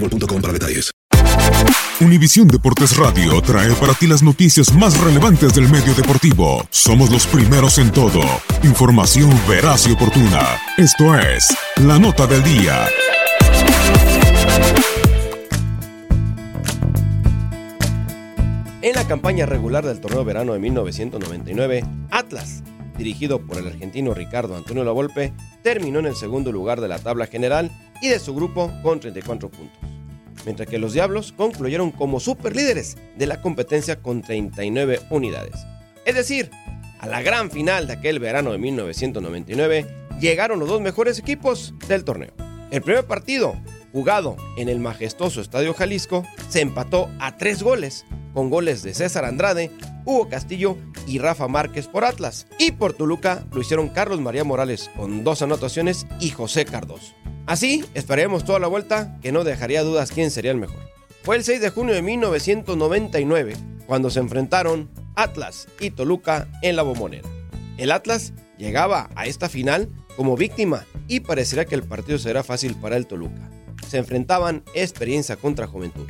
boostmobile.com. Univisión Deportes Radio trae para ti las noticias más relevantes del medio deportivo. Somos los primeros en todo. Información veraz y oportuna. Esto es La Nota del Día. En la campaña regular del torneo verano de 1999, Atlas, dirigido por el argentino Ricardo Antonio Lavolpe, terminó en el segundo lugar de la tabla general y de su grupo con 34 puntos. Mientras que los Diablos concluyeron como superlíderes de la competencia con 39 unidades. Es decir, a la gran final de aquel verano de 1999 llegaron los dos mejores equipos del torneo. El primer partido, jugado en el majestuoso Estadio Jalisco, se empató a tres goles, con goles de César Andrade, Hugo Castillo y Rafa Márquez por Atlas. Y por Toluca lo hicieron Carlos María Morales con dos anotaciones y José Cardoso. Así, esperaremos toda la vuelta que no dejaría dudas quién sería el mejor. Fue el 6 de junio de 1999 cuando se enfrentaron Atlas y Toluca en la bombonera. El Atlas llegaba a esta final como víctima y parecería que el partido será fácil para el Toluca. Se enfrentaban experiencia contra juventud.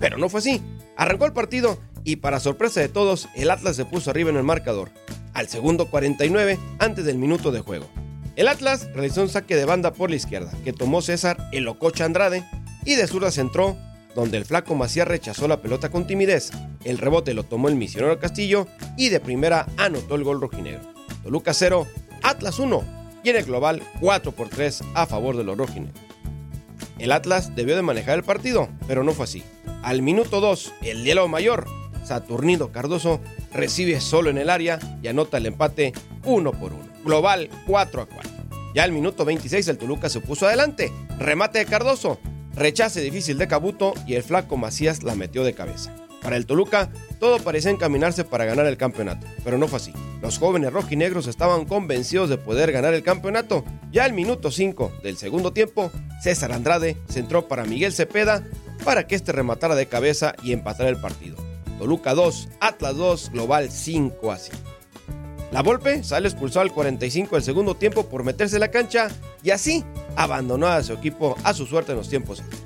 Pero no fue así. Arrancó el partido y para sorpresa de todos, el Atlas se puso arriba en el marcador, al segundo 49 antes del minuto de juego. El Atlas realizó un saque de banda por la izquierda, que tomó César el Ococha Andrade, y de zurda centró, donde el flaco Macías rechazó la pelota con timidez. El rebote lo tomó el misionero Castillo y de primera anotó el gol rojinegro. Toluca 0, Atlas 1, y en el global 4 por 3 a favor de los rojinegros. El Atlas debió de manejar el partido, pero no fue así. Al minuto 2, el hielo mayor, Saturnino Cardoso, recibe solo en el área y anota el empate 1 por 1. Global 4 a 4. Ya al minuto 26 el Toluca se puso adelante. Remate de Cardoso. Rechace difícil de Cabuto y el flaco Macías la metió de cabeza. Para el Toluca, todo parecía encaminarse para ganar el campeonato, pero no fue así. Los jóvenes rojinegros estaban convencidos de poder ganar el campeonato. Ya al minuto 5 del segundo tiempo, César Andrade centró para Miguel Cepeda para que este rematara de cabeza y empatara el partido. Toluca 2, Atlas 2, global 5 a 5. La Volpe sale expulsado al 45 del segundo tiempo por meterse en la cancha y así abandonó a su equipo a su suerte en los tiempos extras.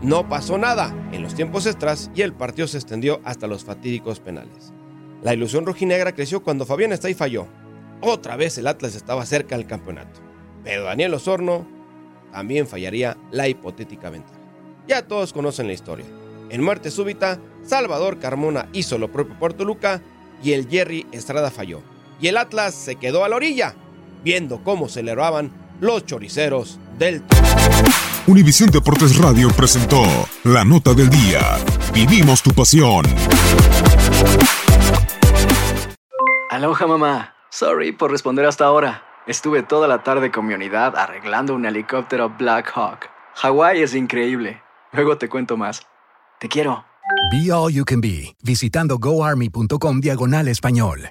No pasó nada en los tiempos extras y el partido se extendió hasta los fatídicos penales. La ilusión rojinegra creció cuando Fabián Estay falló. Otra vez el Atlas estaba cerca del campeonato. Pero Daniel Osorno también fallaría la hipotética ventaja. Ya todos conocen la historia. En muerte súbita, Salvador Carmona hizo lo propio por Toluca y el Jerry Estrada falló. Y el Atlas se quedó a la orilla, viendo cómo celebraban los choriceros del. Univisión Deportes Radio presentó la nota del día. Vivimos tu pasión. Aloha mamá. Sorry por responder hasta ahora. Estuve toda la tarde con mi unidad arreglando un helicóptero Black Hawk. Hawái es increíble. Luego te cuento más. Te quiero. Be All You Can Be, visitando goarmy.com diagonal español.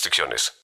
restricciones.